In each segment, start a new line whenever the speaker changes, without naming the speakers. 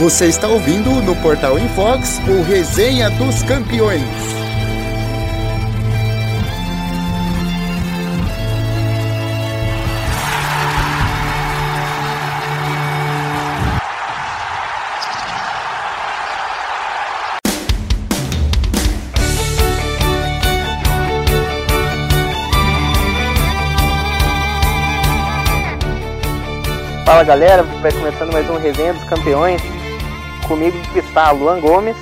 Você está ouvindo no Portal Infox o Resenha dos Campeões.
Fala galera, vai começando mais um Resenha dos Campeões. Comigo está Luan Gomes.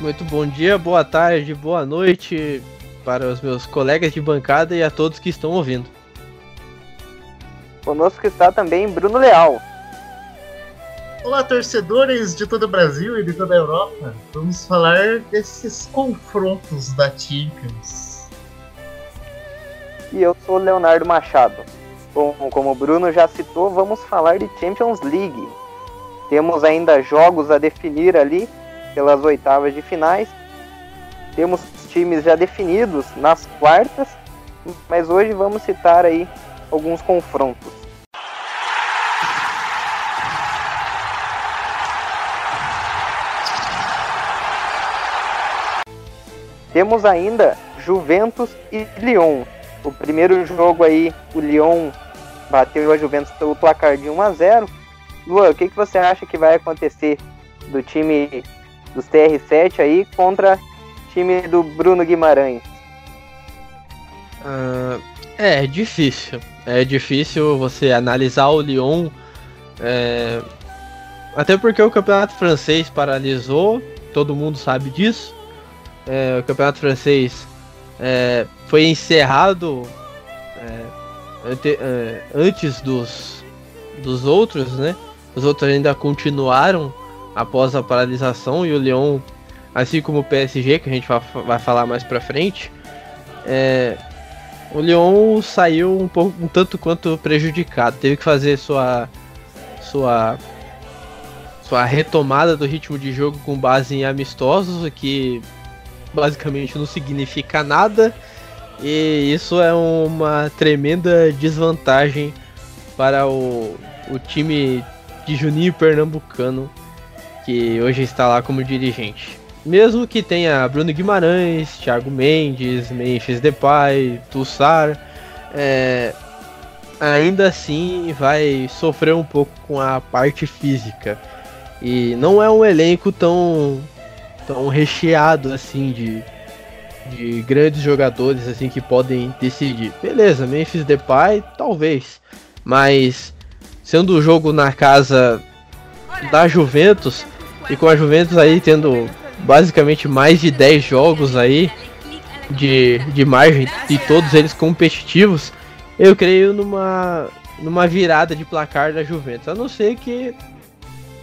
Muito bom dia, boa tarde, boa noite para os meus colegas de bancada e a todos que estão ouvindo.
Conosco está também Bruno Leal.
Olá, torcedores de todo o Brasil e de toda a Europa. Vamos falar desses confrontos da Champions.
E eu sou Leonardo Machado. Bom, como o Bruno já citou, vamos falar de Champions League. Temos ainda jogos a definir ali pelas oitavas de finais. Temos times já definidos nas quartas, mas hoje vamos citar aí alguns confrontos. Temos ainda Juventus e Lyon. O primeiro jogo aí, o Lyon bateu a Juventus pelo placar de 1 a 0. Luan, o que, que você acha que vai acontecer do time dos TR7 aí contra time do Bruno Guimarães?
Uh, é difícil. É difícil você analisar o Lyon. É... Até porque o campeonato francês paralisou, todo mundo sabe disso. É, o campeonato francês é, foi encerrado é, ante, é, antes dos, dos outros, né? Os outros ainda continuaram após a paralisação e o Lyon, assim como o PSG, que a gente vai, falar mais pra frente, é, o Lyon saiu um pouco um tanto quanto prejudicado, teve que fazer sua sua sua retomada do ritmo de jogo com base em amistosos, que basicamente não significa nada. E isso é uma tremenda desvantagem para o, o time de Juninho Pernambucano, que hoje está lá como dirigente. Mesmo que tenha Bruno Guimarães, Thiago Mendes, Memphis Depay, Tussar, é, ainda assim vai sofrer um pouco com a parte física. E não é um elenco tão tão recheado assim de, de grandes jogadores assim que podem decidir. Beleza, Memphis Depay, talvez, mas sendo o jogo na casa da Juventus e com a Juventus aí tendo basicamente mais de 10 jogos aí de, de margem e todos eles competitivos, eu creio numa numa virada de placar da Juventus, a não ser que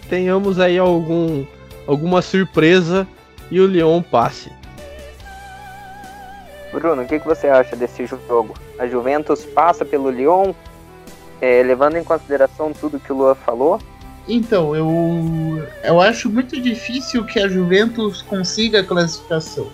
tenhamos aí algum alguma surpresa e o Lyon passe.
Bruno, o que, que você acha desse jogo? A Juventus passa pelo Lyon, é, levando em consideração tudo que o Luan falou?
Então, eu, eu acho muito difícil que a Juventus consiga a classificação.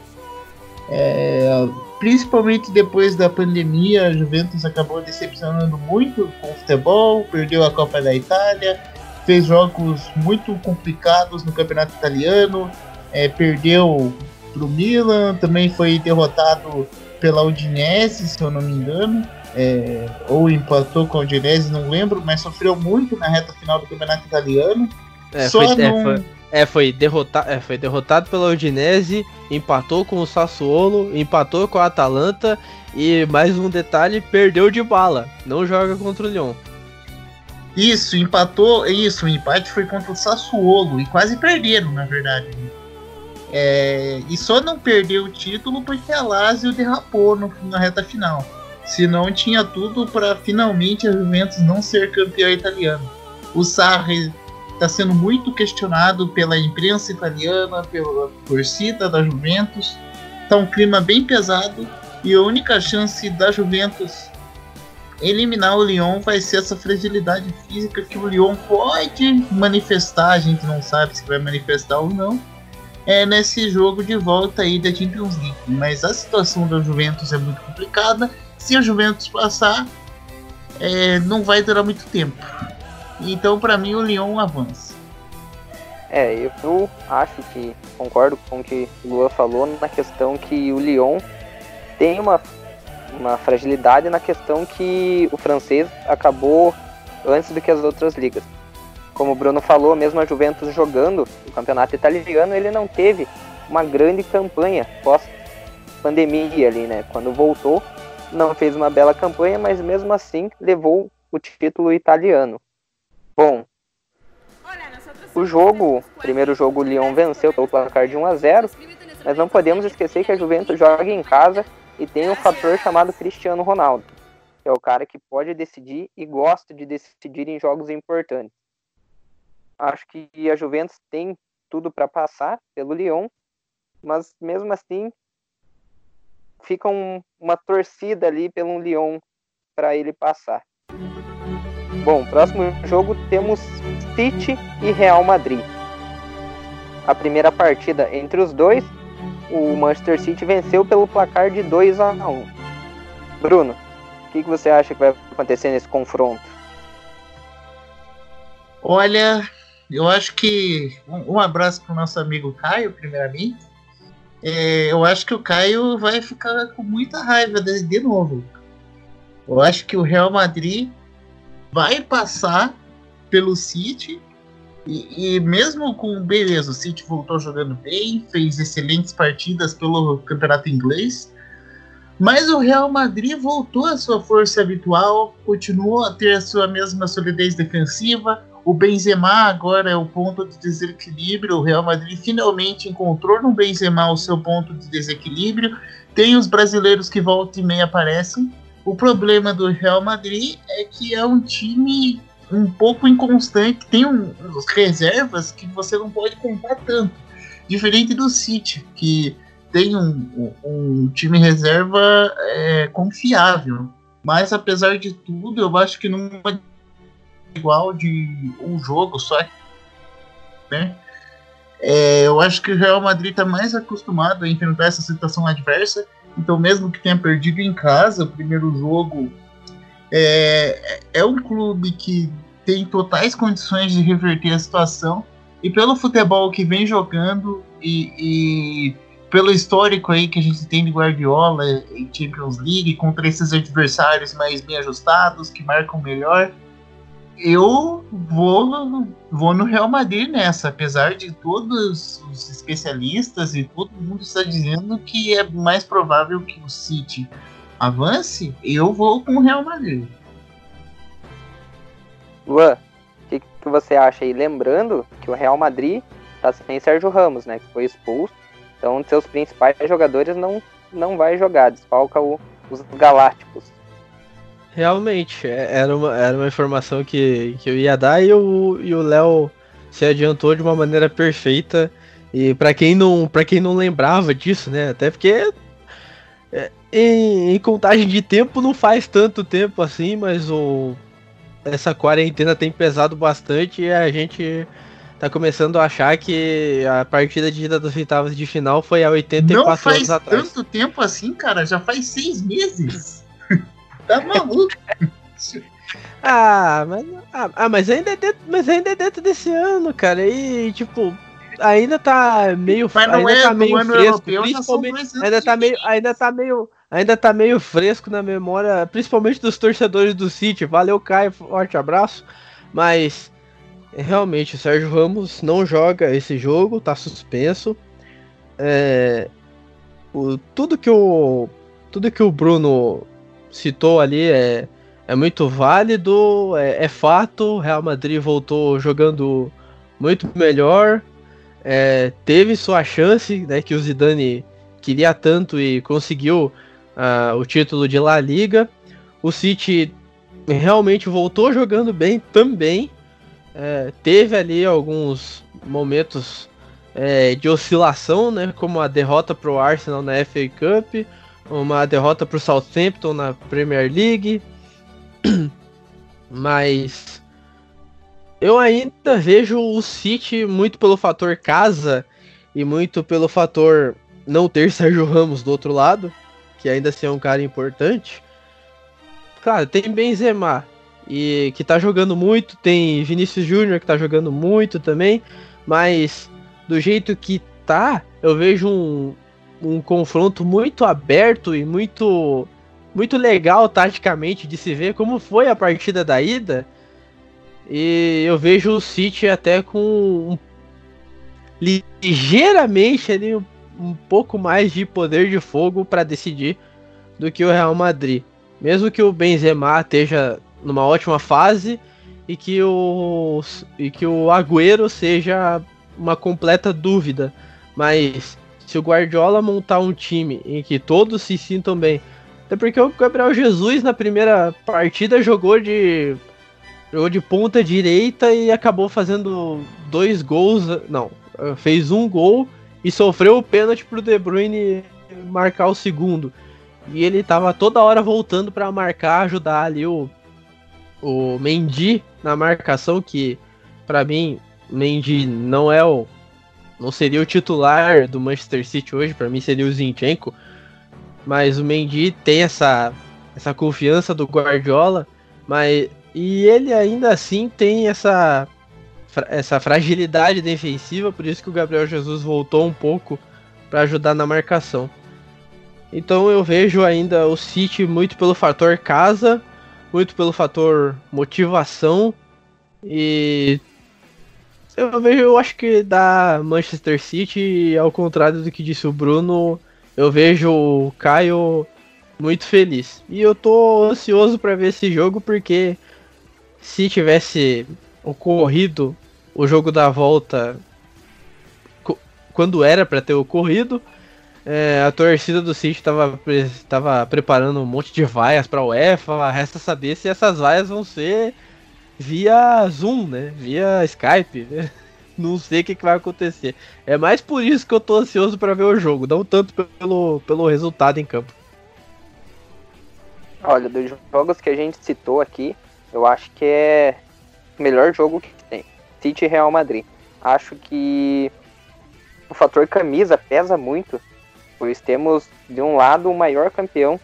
É, principalmente depois da pandemia, a Juventus acabou decepcionando muito com o futebol, perdeu a Copa da Itália, fez jogos muito complicados no campeonato italiano, é, perdeu pro Milan, também foi derrotado pela Udinese, se eu não me engano, é, ou empatou com a Udinese, não lembro, mas sofreu muito na reta final do campeonato italiano.
É, Só foi, não... é, foi, é, foi, derrotado, é, foi derrotado pela Udinese, empatou com o Sassuolo, empatou com a Atalanta e mais um detalhe, perdeu de bala, não joga contra o Lyon.
Isso, empatou. Isso, o empate foi contra o Sassuolo e quase perderam, na verdade. É, e só não perdeu o título porque a Lazio derrapou no, na reta final. Senão tinha tudo para finalmente a Juventus não ser campeã italiana. O Sarri está sendo muito questionado pela imprensa italiana, pela torcida da Juventus. Está um clima bem pesado e a única chance da Juventus eliminar o Lyon vai ser essa fragilidade física que o Lyon pode manifestar. A gente não sabe se vai manifestar ou não. É nesse jogo de volta aí da Champions League. Mas a situação da Juventus é muito complicada. Se a Juventus passar, é, não vai durar muito tempo. Então, para mim, o Lyon avança.
É, eu acho que concordo com o que o Luan falou na questão que o Lyon tem uma, uma fragilidade na questão que o francês acabou antes do que as outras ligas. Como o Bruno falou, mesmo a Juventus jogando o campeonato italiano, ele não teve uma grande campanha pós-pandemia ali, né? Quando voltou, não fez uma bela campanha, mas mesmo assim levou o título italiano. Bom, o jogo, primeiro jogo o Lyon venceu pelo placar de 1 a 0, mas não podemos esquecer que a Juventus joga em casa e tem um fator chamado Cristiano Ronaldo, que é o cara que pode decidir e gosta de decidir em jogos importantes. Acho que a Juventus tem tudo para passar pelo Lyon, mas mesmo assim fica um, uma torcida ali pelo Lyon para ele passar. Bom, próximo jogo temos City e Real Madrid. A primeira partida entre os dois, o Manchester City venceu pelo placar de 2 a 1. Bruno, o que, que você acha que vai acontecer nesse confronto?
Olha, eu acho que um, abraço para o nosso amigo Caio, primeiramente. É, eu acho que o Caio vai ficar com muita raiva de, de novo. Eu acho que o Real Madrid vai passar pelo City. E, e, mesmo com beleza, o City voltou jogando bem, fez excelentes partidas pelo campeonato inglês. Mas o Real Madrid voltou à sua força habitual, continuou a ter a sua mesma solidez defensiva. O Benzema agora é o ponto de desequilíbrio. O Real Madrid finalmente encontrou no Benzema o seu ponto de desequilíbrio. Tem os brasileiros que voltam e meia aparecem. O problema do Real Madrid é que é um time um pouco inconstante, tem um, reservas que você não pode contar tanto. Diferente do City, que tem um, um, time reserva é, confiável. Mas apesar de tudo, eu acho que é igual de um jogo só. Né? É, eu acho que o Real Madrid está mais acostumado a enfrentar essa situação adversa. Então, mesmo que tenha perdido em casa o primeiro jogo é, é um clube que tem totais condições de reverter a situação e pelo futebol que vem jogando e, e pelo histórico aí que a gente tem de Guardiola em Champions League contra esses adversários mais bem ajustados que marcam melhor eu vou, vou no Real Madrid nessa, apesar de todos os especialistas e todo mundo está dizendo que é mais provável que o City avance, eu vou com o Real Madrid.
Luan, o que, que, você acha aí? Lembrando que o Real Madrid tá sem Sérgio Ramos, né? Que foi expulso. Então, seus principais jogadores não, não vai jogar, desfalca o, os Galácticos.
Realmente, é, era uma, era uma informação que, que eu ia dar e o e o Léo se adiantou de uma maneira perfeita. E para quem não para quem não lembrava disso, né? Até porque é, em, em, contagem de tempo não faz tanto tempo assim, mas o essa quarentena tem pesado bastante e a gente tá começando a achar que a partida de ida das oitavas de final foi há 84 anos atrás.
Não faz tanto tempo assim, cara, já faz seis meses. Tá maluco?
ah, mas, ah, ah, mas, ainda é dentro, mas ainda é dentro desse ano, cara. E tipo, ainda tá meio, ainda
é,
tá meio fresco, principalmente, ainda tá meio, ainda tá meio ainda tá meio fresco na memória, principalmente dos torcedores do City. Valeu, Caio, forte abraço. Mas realmente o Sérgio Ramos não joga esse jogo, tá suspenso. É, o, tudo que o tudo que o Bruno citou ali é, é muito válido, é, é fato. Real Madrid voltou jogando muito melhor, é, teve sua chance, né, que o Zidane queria tanto e conseguiu uh, o título de La Liga. O City realmente voltou jogando bem também. É, teve ali alguns momentos é, de oscilação, né, como a derrota para o Arsenal na FA Cup, uma derrota para o Southampton na Premier League. Mas eu ainda vejo o City muito pelo fator casa e muito pelo fator não ter Sérgio Ramos do outro lado que ainda assim é um cara importante. Claro, tem Benzema. e que tá jogando muito, tem Vinícius Júnior que tá jogando muito também, mas do jeito que tá, eu vejo um, um confronto muito aberto e muito muito legal taticamente de se ver como foi a partida da ida. E eu vejo o City até com um, ligeiramente ali um, um pouco mais de poder de fogo para decidir do que o Real Madrid. Mesmo que o Benzema esteja numa ótima fase e que o e que o Agüero seja uma completa dúvida, mas se o Guardiola montar um time em que todos se sintam bem, até porque o Gabriel Jesus na primeira partida jogou de jogou de ponta direita e acabou fazendo dois gols, não, fez um gol e sofreu o pênalti pro De Bruyne marcar o segundo. E ele tava toda hora voltando para marcar, ajudar ali o o Mendy na marcação, que para mim Mendy não é o não seria o titular do Manchester City hoje, para mim seria o Zinchenko, mas o Mendy tem essa essa confiança do Guardiola, mas e ele ainda assim tem essa essa fragilidade defensiva, por isso que o Gabriel Jesus voltou um pouco para ajudar na marcação. Então eu vejo ainda o City muito pelo fator casa muito pelo fator motivação e eu vejo, eu acho que da Manchester City, ao contrário do que disse o Bruno, eu vejo o Caio muito feliz. E eu tô ansioso para ver esse jogo porque se tivesse ocorrido o jogo da volta quando era para ter ocorrido, é, a torcida do City estava tava preparando um monte de vaias para UEFA. Resta saber se essas vaias vão ser via Zoom, né? Via Skype. Né? Não sei o que, que, vai acontecer. É mais por isso que eu tô ansioso para ver o jogo, não tanto pelo, pelo resultado em campo.
Olha, dos jogos que a gente citou aqui, eu acho que é o melhor jogo que tem. City e Real Madrid. Acho que o fator camisa pesa muito pois temos de um lado o maior campeão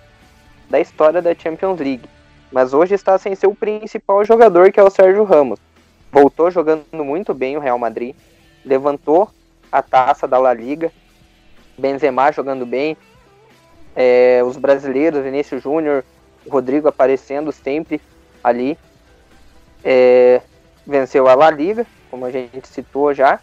da história da Champions League, mas hoje está sem seu principal jogador, que é o Sérgio Ramos. Voltou jogando muito bem o Real Madrid, levantou a taça da La Liga, Benzema jogando bem, é, os brasileiros, Vinícius Júnior, Rodrigo aparecendo sempre ali, é, venceu a La Liga, como a gente citou já,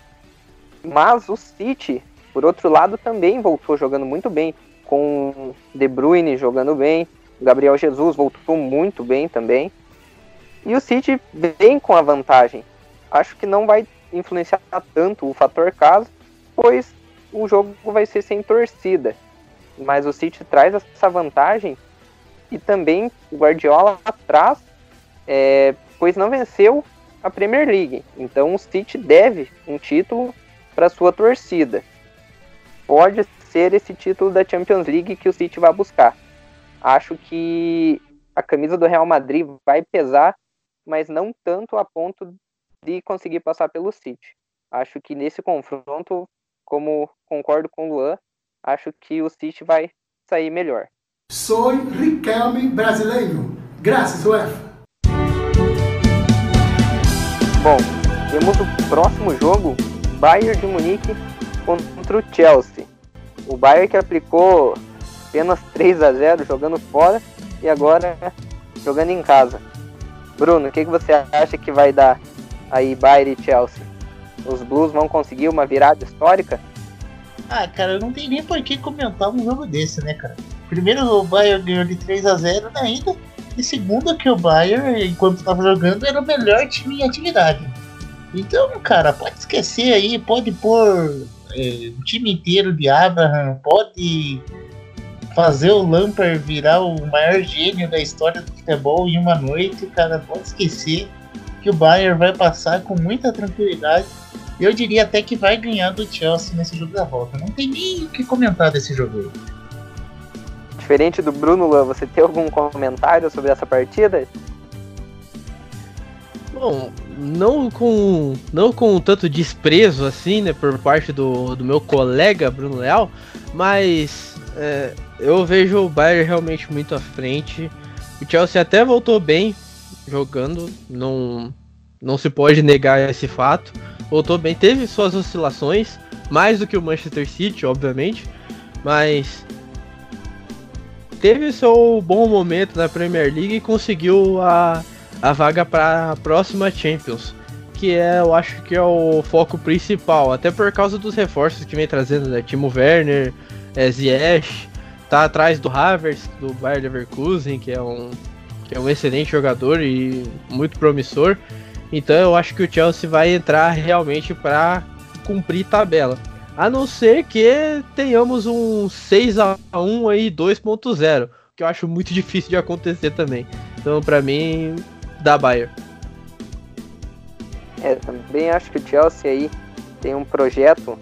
mas o City por outro lado, também voltou jogando muito bem, com De Bruyne jogando bem, Gabriel Jesus voltou muito bem também. E o City vem com a vantagem. Acho que não vai influenciar tanto o fator casa, pois o jogo vai ser sem torcida. Mas o City traz essa vantagem e também o Guardiola atrás, é, pois não venceu a Premier League. Então o City deve um título para sua torcida pode ser esse título da Champions League que o City vai buscar. Acho que a camisa do Real Madrid vai pesar, mas não tanto a ponto de conseguir passar pelo City. Acho que nesse confronto, como concordo com o Luan, acho que o City vai sair melhor.
Sou Riquelme brasileiro. Graças, UEFA.
Bom, temos o próximo jogo, Bayern de Munique contra o Chelsea. O Bayern que aplicou apenas 3 a 0 jogando fora e agora jogando em casa. Bruno, o que, que você acha que vai dar aí Bayern e Chelsea? Os Blues vão conseguir uma virada histórica?
Ah, cara, não tem nem por que comentar um jogo desse, né, cara? Primeiro o Bayern ganhou de 3 a 0 ainda, e segundo que o Bayern, enquanto estava jogando, era o melhor time em atividade. Então, cara, pode esquecer aí, pode pôr é, o time inteiro de Abraham pode fazer o Lampard virar o maior gênio da história do futebol em uma noite, cara pode esquecer que o Bayern vai passar com muita tranquilidade. Eu diria até que vai ganhar do Chelsea nesse jogo da volta. Não tem nem o que comentar desse jogo.
Diferente do Bruno, você tem algum comentário sobre essa partida?
Bom, não com não com tanto desprezo assim, né, por parte do, do meu colega Bruno Leal, mas é, eu vejo o Bayern realmente muito à frente. O Chelsea até voltou bem jogando, não, não se pode negar esse fato. Voltou bem, teve suas oscilações, mais do que o Manchester City, obviamente, mas teve seu bom momento na Premier League e conseguiu a, a vaga para a próxima Champions, que é, eu acho que é o foco principal, até por causa dos reforços que vem trazendo, né? Timo Werner, é, Ziyech, tá atrás do Havertz, do Bayer Leverkusen, que é um que é um excelente jogador e muito promissor. Então eu acho que o Chelsea vai entrar realmente para cumprir tabela. A não ser que tenhamos um 6 a 1 aí 2.0, que eu acho muito difícil de acontecer também. Então para mim dá Bayern.
É, também acho que o Chelsea aí tem um projeto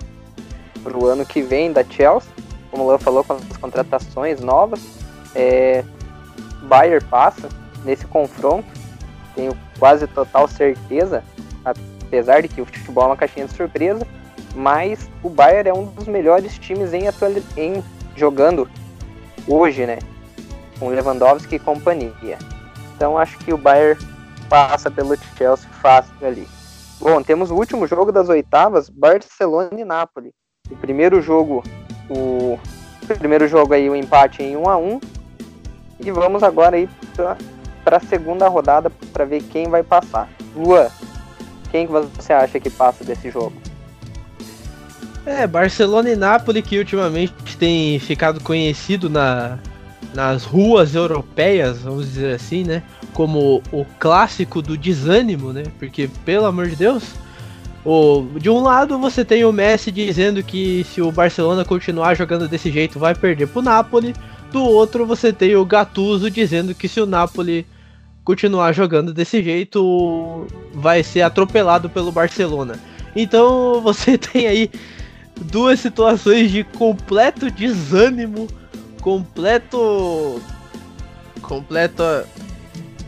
para o ano que vem da Chelsea, como o Luan falou, com as contratações novas. É, Bayern passa nesse confronto, tenho quase total certeza, apesar de que o futebol é uma caixinha de surpresa, mas o Bayern é um dos melhores times em, em jogando hoje, né? Com Lewandowski e companhia. Então acho que o Bayern passa pelo Chelsea fácil ali. Bom, temos o último jogo das oitavas, Barcelona e Napoli. O primeiro jogo, o, primeiro jogo aí o empate em 1 a 1 e vamos agora aí para a segunda rodada para ver quem vai passar. Lua, quem que você acha que passa desse jogo?
É, Barcelona e Nápoles que ultimamente tem ficado conhecido na, nas ruas europeias, vamos dizer assim, né? Como o clássico do desânimo, né? Porque, pelo amor de Deus, o, de um lado você tem o Messi dizendo que se o Barcelona continuar jogando desse jeito vai perder pro Napoli. Do outro você tem o Gattuso dizendo que se o Napoli continuar jogando desse jeito vai ser atropelado pelo Barcelona. Então você tem aí duas situações de completo desânimo, completo completo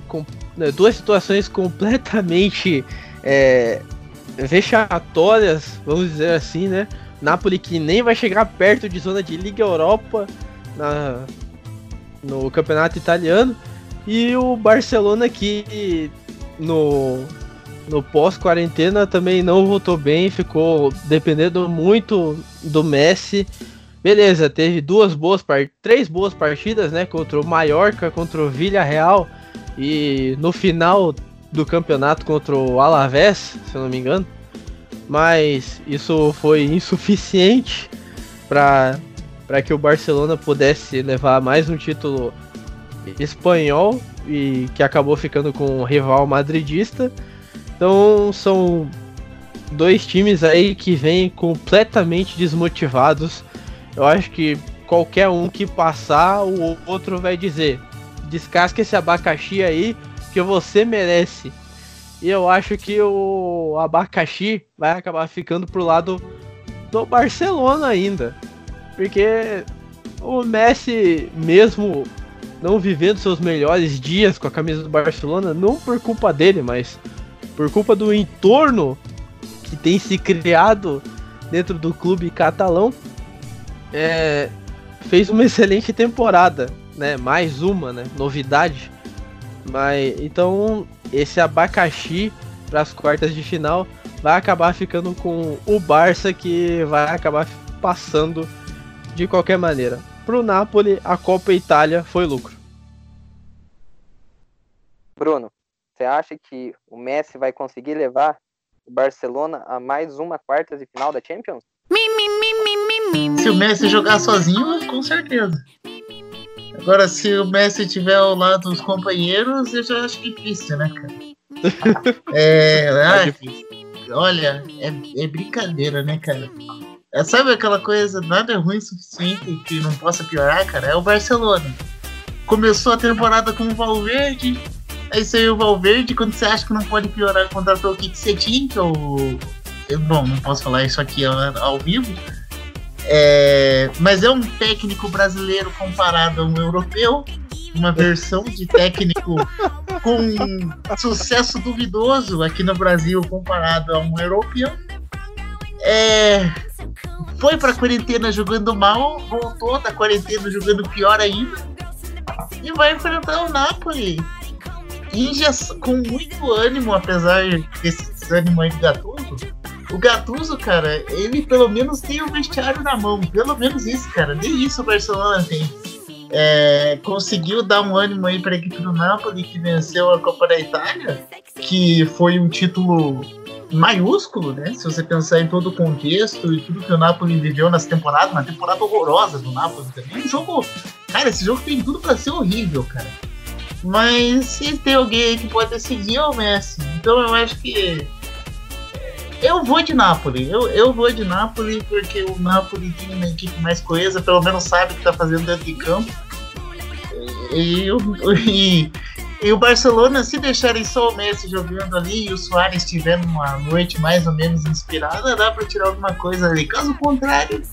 com, né, duas situações completamente é, vexatórias, vamos dizer assim, né? Napoli que nem vai chegar perto de zona de Liga Europa na, no campeonato italiano. E o Barcelona que no, no pós-quarentena também não voltou bem, ficou dependendo muito do Messi. Beleza, teve duas boas três boas partidas, né? Contra o Mallorca, contra o Villarreal e no final do campeonato contra o Alavés, se eu não me engano. Mas isso foi insuficiente para que o Barcelona pudesse levar mais um título espanhol e que acabou ficando com o rival madridista. Então são dois times aí que vêm completamente desmotivados. Eu acho que qualquer um que passar, o outro vai dizer: descasca esse abacaxi aí que você merece. E eu acho que o abacaxi vai acabar ficando pro lado do Barcelona ainda. Porque o Messi, mesmo não vivendo seus melhores dias com a camisa do Barcelona, não por culpa dele, mas por culpa do entorno que tem se criado dentro do clube catalão, é, fez uma excelente temporada, né? Mais uma, né? Novidade. Mas então esse abacaxi para as quartas de final vai acabar ficando com o Barça que vai acabar passando de qualquer maneira. Pro Napoli, a Copa Itália foi lucro.
Bruno, você acha que o Messi vai conseguir levar o Barcelona a mais uma quartas de final da Champions?
Se o Messi jogar sozinho, com certeza. Agora, se o Messi tiver ao lado dos companheiros, eu já acho difícil, né, cara? é, é olha, é, é brincadeira, né, cara? É, sabe aquela coisa, nada é ruim o suficiente que não possa piorar, cara? É o Barcelona. Começou a temporada com o Valverde, aí saiu o Valverde, quando você acha que não pode piorar, contratou o Kik Setin, que eu, eu. Bom, não posso falar isso aqui ao, ao vivo. É, mas é um técnico brasileiro comparado a um europeu, uma versão de técnico com sucesso duvidoso aqui no Brasil comparado a um europeu. É, foi pra quarentena jogando mal, voltou da quarentena jogando pior ainda. E vai enfrentar o Napoli. com muito ânimo, apesar desse ânimo aí de Gattuso. O Gattuso, cara, ele pelo menos tem o vestiário na mão. Pelo menos isso, cara. Nem isso o Barcelona tem. É, conseguiu dar um ânimo aí para a equipe do Napoli que venceu a Copa da Itália, que foi um título maiúsculo, né? Se você pensar em todo o contexto e tudo que o Napoli viveu nessa temporada, uma temporada horrorosa do Napoli também. Um jogo, cara, esse jogo tem tudo para ser horrível, cara. Mas se tem alguém que pode decidir é o Messi. Então eu acho que eu vou de Napoli. Eu, eu vou de Napoli porque o Napoli tem uma equipe mais coesa, pelo menos sabe o que está fazendo dentro de campo. E, e, e, o Barcelona, se deixarem só o Messi jogando ali e o Soares tiver uma noite mais ou menos inspirada, dá para tirar alguma coisa ali. Caso contrário,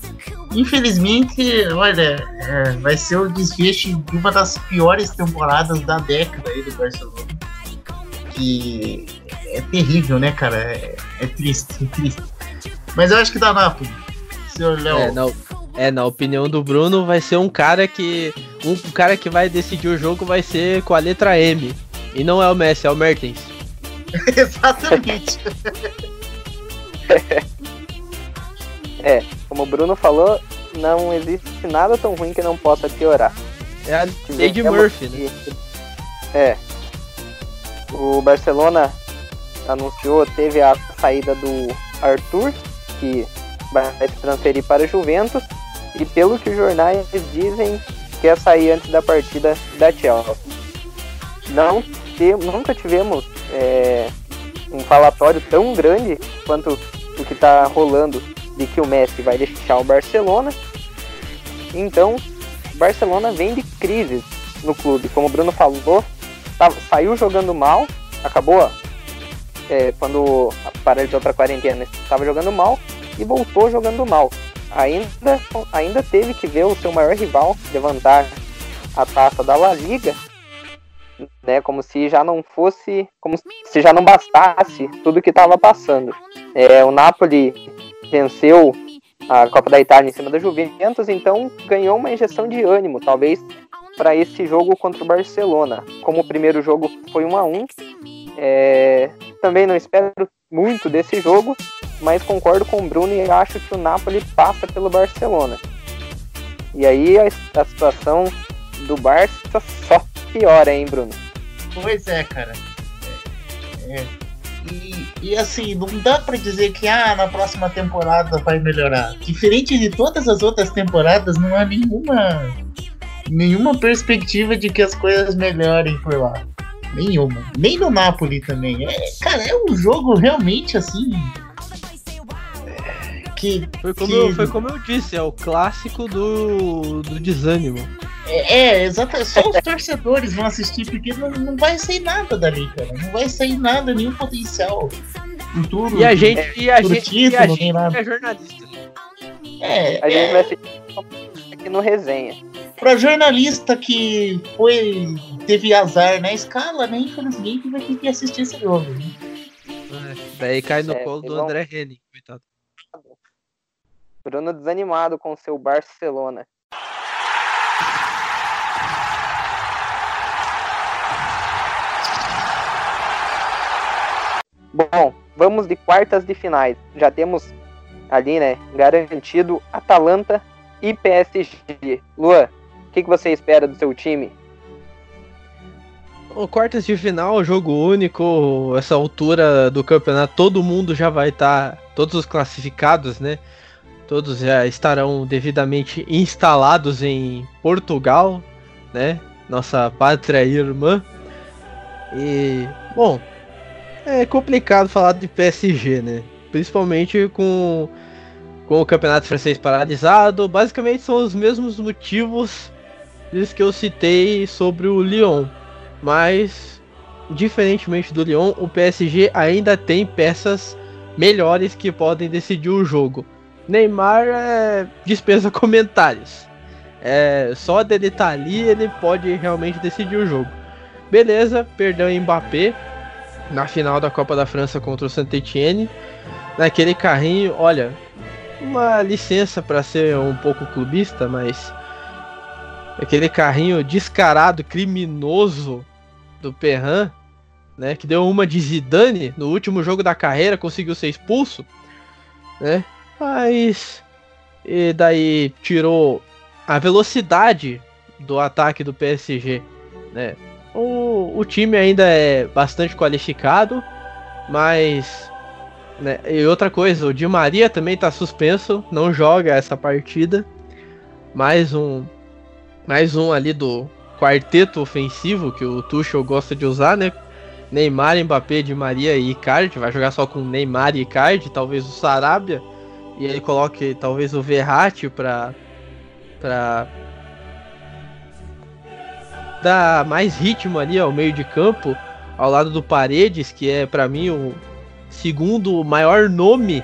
infelizmente, olha, é, vai ser o desfecho de uma das piores temporadas da década aí do Barcelona. Que é terrível, né, cara? É, é triste, é triste. Mas eu acho que dá Napoli, senhor Léo.
É, não. É, na opinião do Bruno, vai ser um cara que. Um cara que vai decidir o jogo vai ser com a letra M. E não é o Messi, é o Mertens.
Exatamente.
é, como o Bruno falou, não existe nada tão ruim que não possa piorar.
É a lei de Murphy, né?
É. O Barcelona anunciou, teve a saída do Arthur, que vai se transferir para o Juventus, e pelo que os jornais dizem, quer sair antes da partida da Chelsea. Não te, nunca tivemos é, um falatório tão grande quanto o que está rolando de que o Messi vai deixar o Barcelona. Então, Barcelona vem de crise no clube. Como o Bruno falou, tá, saiu jogando mal, acabou é, quando apareceu outra quarentena, estava jogando mal e voltou jogando mal. Ainda, ainda teve que ver o seu maior rival levantar a taça da La Liga, né? Como se já não fosse, como se já não bastasse tudo que estava passando. É, o Napoli venceu a Copa da Itália em cima da Juventus, então ganhou uma injeção de ânimo, talvez para esse jogo contra o Barcelona. Como o primeiro jogo foi 1 a 1, é, também não espero muito desse jogo, mas concordo com o Bruno e acho que o Napoli passa pelo Barcelona. E aí a, a situação do Barça só piora, hein, Bruno?
Pois é, cara. É, é. E, e, assim, não dá para dizer que ah, na próxima temporada vai melhorar. Diferente de todas as outras temporadas, não há nenhuma nenhuma perspectiva de que as coisas melhorem por lá. Nenhuma. Nem no Napoli também. É, cara, é um jogo realmente assim. Que,
foi, como
que...
Eu, foi como eu disse, é o clássico do, do desânimo.
É, é exato. Só os torcedores vão assistir, porque não, não vai sair nada dali, cara. Não vai sair nada, nenhum potencial.
Futuro, e a gente, é, e a gente, título, e a gente é jornalista.
É, a gente vai assistir aqui no resenha.
Pra jornalista que foi teve azar na escala, né? Infelizmente vai ter que assistir esse jogo. Né?
É, daí cai no é, colo do André Henning, coitado.
Bruno desanimado com seu Barcelona. Bom, vamos de quartas de finais. Já temos ali, né, garantido Atalanta e PSG. Luan, que, que você espera do seu time?
O quartas de final, jogo único, essa altura do campeonato, todo mundo já vai estar, tá, todos os classificados, né? Todos já estarão devidamente instalados em Portugal, né? Nossa pátria irmã. E, bom, é complicado falar de PSG, né? Principalmente com com o campeonato francês paralisado. Basicamente são os mesmos motivos dos que eu citei sobre o Lyon. Mas, diferentemente do Lyon, o PSG ainda tem peças melhores que podem decidir o jogo. Neymar é, dispensa comentários. É, só dele estar tá ali ele pode realmente decidir o jogo. Beleza, perdeu o Mbappé na final da Copa da França contra o Saint-Etienne. Naquele carrinho, olha, uma licença para ser um pouco clubista, mas aquele carrinho descarado, criminoso do Perran, né? Que deu uma de Zidane no último jogo da carreira, conseguiu ser expulso, né? Mas e daí tirou a velocidade do ataque do PSG, né? O, o time ainda é bastante qualificado, mas né? E outra coisa, o Di Maria também está suspenso, não joga essa partida. Mais um mais um ali do quarteto ofensivo que o Tuchel gosta de usar, né? Neymar, Mbappé, Di Maria e Icardi, vai jogar só com Neymar e Icardi, talvez o Sarabia e ele coloque talvez o Verratti para para dar mais ritmo ali ao meio de campo, ao lado do Paredes, que é para mim o segundo maior nome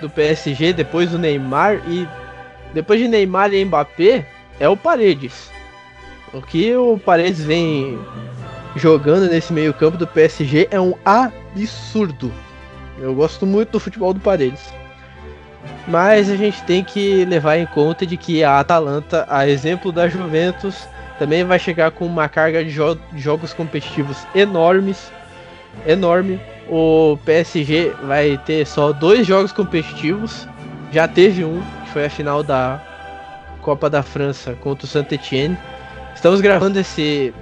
do PSG depois do Neymar e depois de Neymar e Mbappé é o Paredes. O que o Paredes vem jogando nesse meio-campo do PSG é um absurdo. Eu gosto muito do futebol do Paredes. Mas a gente tem que levar em conta de que a Atalanta, a exemplo da Juventus, também vai chegar com uma carga de, jo jogos competitivos enormes, enorme. O PSG vai ter só dois jogos competitivos. Já teve um, que foi a final da Copa da França contra o Saint-Etienne. Estamos gravando esse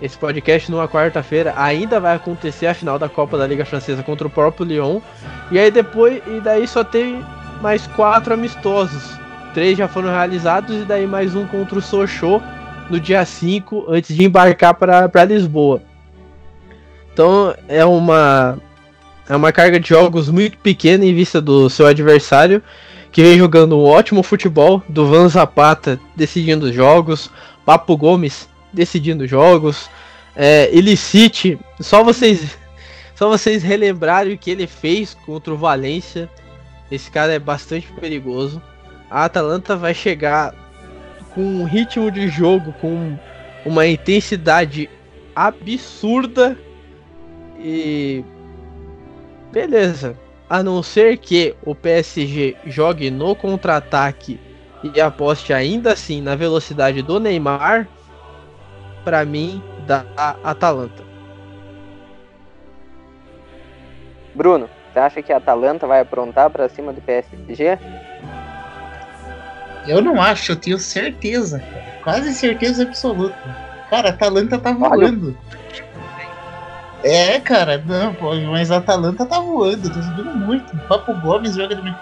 esse podcast numa quarta-feira. Ainda vai acontecer a final da Copa da Liga Francesa contra o próprio Lyon. E aí depois e daí só teve mais quatro amistosos. Três já foram realizados e daí mais um contra o Sochaux no dia 5 antes de embarcar para Lisboa. Então é uma é uma carga de jogos muito pequena em vista do seu adversário, que vem jogando um ótimo futebol, do Van Zapata decidindo jogos, Papo Gomes decidindo jogos, é, Ilicite, só vocês só vocês relembrarem o que ele fez contra o Valência esse cara é bastante perigoso. A Atalanta vai chegar com um ritmo de jogo, com uma intensidade absurda e beleza. A não ser que o PSG jogue no contra-ataque e aposte ainda assim na velocidade do Neymar, para mim da Atalanta.
Bruno, você acha que a Atalanta vai aprontar para cima do PSG?
Eu não acho, eu tenho certeza, quase certeza absoluta. Cara, a Atalanta tá voando. É, cara, não, pô, mas a Atalanta tá voando, tá subindo muito. Papo Gomes joga de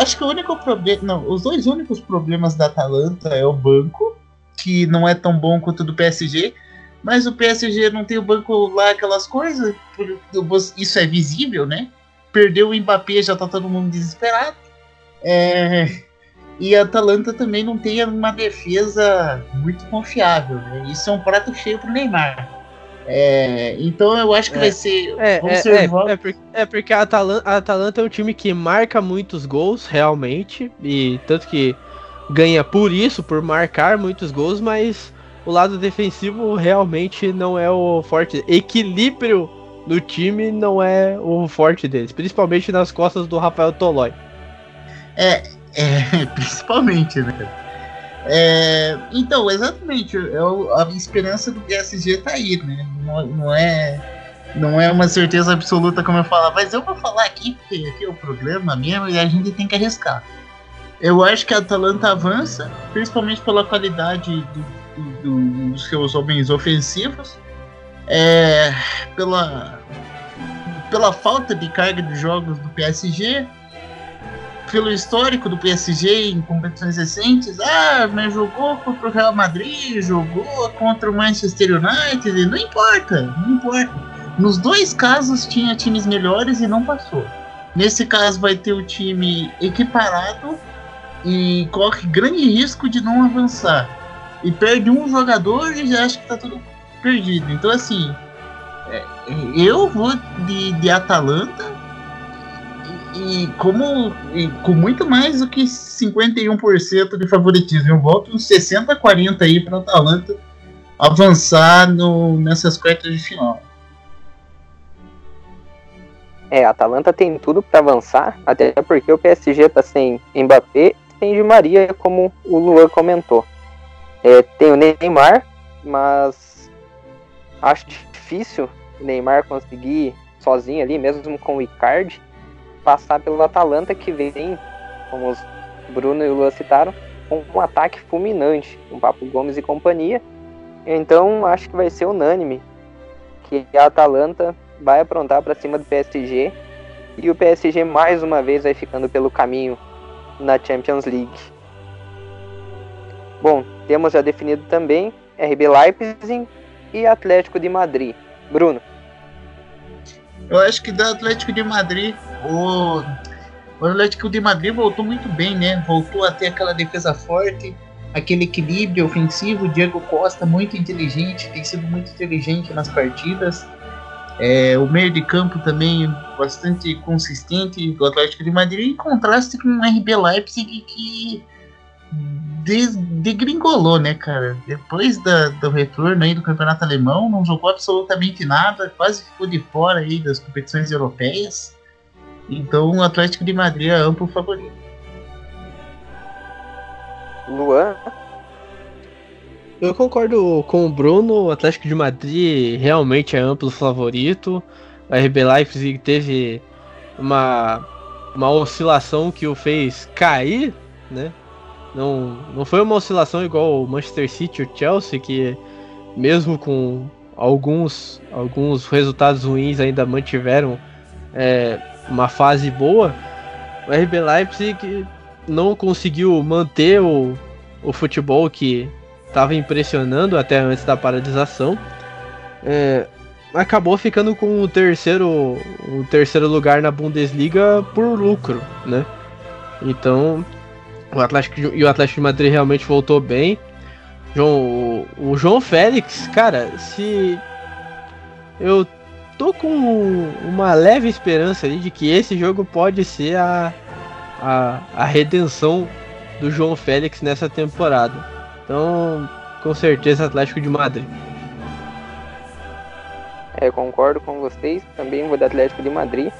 Acho que o único problema. Não, os dois únicos problemas da Atalanta é o banco, que não é tão bom quanto o do PSG. Mas o PSG não tem o banco lá, aquelas coisas. Isso é visível, né? perdeu o Mbappé, já tá todo mundo desesperado. É, e a Atalanta também não tem uma defesa muito confiável. Né? Isso é um prato cheio pro Neymar. É, então eu acho que é, vai ser.
É, é, ser é, é, porque, é, porque a Atalanta, a Atalanta é um time que marca muitos gols, realmente. E tanto que ganha por isso, por marcar muitos gols, mas o lado defensivo realmente não é o forte. Equilíbrio no time não é o forte deles, principalmente nas costas do Rafael Tolói.
É, é principalmente, né? É, então, exatamente, eu, a esperança do PSG tá aí, né? Não, não, é não é uma certeza absoluta como eu falar, mas eu vou falar aqui porque aqui é o problema mesmo e a gente tem que arriscar. Eu acho que a Atalanta avança, principalmente pela qualidade do, do, dos seus homens ofensivos é, pela, pela falta de carga de jogos do PSG, pelo histórico do PSG em competições recentes, ah, mas jogou contra o Real Madrid, jogou contra o Manchester United, não importa, não importa. Nos dois casos tinha times melhores e não passou. Nesse caso vai ter o time equiparado e corre grande risco de não avançar. E perde um jogador e já acha que tá tudo perdido. Então, assim, é, eu vou de, de Atalanta e, e como e com muito mais do que 51% de favoritismo. Eu volto uns 60-40 aí para Atalanta avançar no, nessas quartas de final.
É, a Atalanta tem tudo para avançar, até porque o PSG tá sem Mbappé, sem Di Maria, como o Luan comentou. É, tem o Neymar, mas acho difícil o Neymar conseguir sozinho ali, mesmo com o Icardi, passar pelo Atalanta que vem, como os Bruno e o citaram, com um ataque fulminante, com Papo Gomes e companhia. Então acho que vai ser unânime que a Atalanta vai aprontar para cima do PSG e o PSG mais uma vez vai ficando pelo caminho na Champions League. Bom, temos já definido também RB Leipzig e Atlético de Madrid. Bruno.
Eu acho que da Atlético de Madrid, o, o Atlético de Madrid voltou muito bem, né? Voltou a ter aquela defesa forte, aquele equilíbrio ofensivo. O Diego Costa, muito inteligente, tem sido muito inteligente nas partidas. É, o meio de campo também bastante consistente do Atlético de Madrid, em contraste com o RB Leipzig que degringolou, né, cara? Depois da, do retorno aí do campeonato alemão, não jogou absolutamente nada, quase ficou de fora aí das competições europeias. Então o Atlético de Madrid é amplo favorito.
Luan?
Eu concordo com o Bruno, o Atlético de Madrid realmente é amplo favorito. O RB Leipzig teve uma, uma oscilação que o fez cair, né? Não, não foi uma oscilação igual o Manchester City ou Chelsea, que mesmo com alguns, alguns resultados ruins ainda mantiveram é, uma fase boa. O RB Leipzig não conseguiu manter o, o futebol que estava impressionando até antes da paralisação. É, acabou ficando com o terceiro, o terceiro lugar na Bundesliga por lucro, né? Então o Atlético e o Atlético de Madrid realmente voltou bem. João, o, João Félix, cara, se eu tô com uma leve esperança ali de que esse jogo pode ser a, a, a redenção do João Félix nessa temporada. Então, com certeza, Atlético de Madrid.
É, concordo com vocês. Também vou do Atlético de Madrid.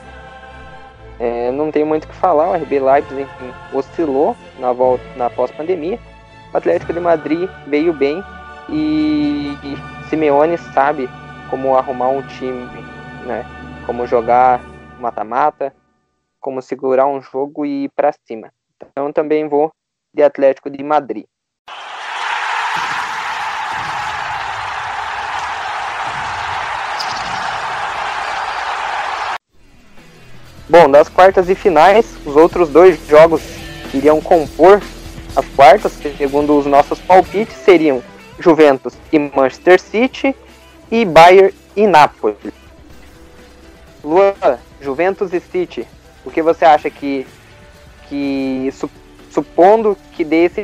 É, não tem muito o que falar, o RB Leipzig enfim, oscilou na volta na pós-pandemia. O Atlético de Madrid veio bem e, e Simeone sabe como arrumar um time, né? Como jogar mata-mata, como segurar um jogo e ir para cima. Então também vou de Atlético de Madrid. Bom, das quartas e finais, os outros dois jogos que iriam compor as quartas, segundo os nossos palpites, seriam Juventus e Manchester City e Bayern e Napoli. Luan, Juventus e City, o que você acha que, que supondo que dê esse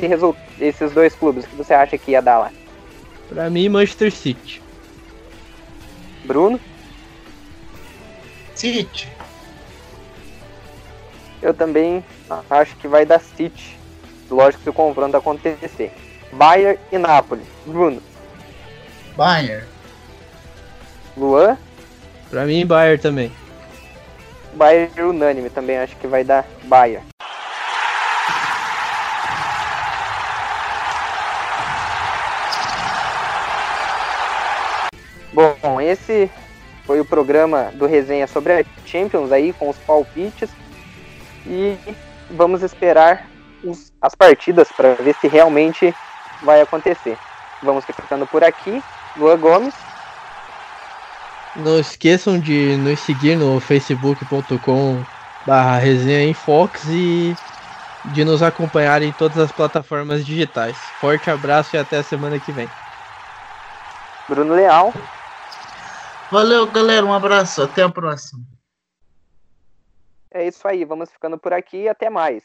esses dois clubes, o que você acha que ia dar lá?
Para mim, Manchester City.
Bruno?
City
eu também acho que vai dar City. Lógico se o confronto acontecer. Bayern e Napoli. Bruno.
Bayern.
Luan.
Pra mim, Bayern também.
Bayern unânime também, acho que vai dar Bayern. Bom, esse foi o programa do resenha sobre a Champions aí, com os palpites e vamos esperar os, as partidas para ver se realmente vai acontecer. Vamos ficando por aqui. Lua Gomes.
Não esqueçam de nos seguir no facebook.com barra resenha em Fox e de nos acompanhar em todas as plataformas digitais. Forte abraço e até a semana que vem.
Bruno Leal.
Valeu, galera. Um abraço. Até a próxima.
É isso aí, vamos ficando por aqui e até mais.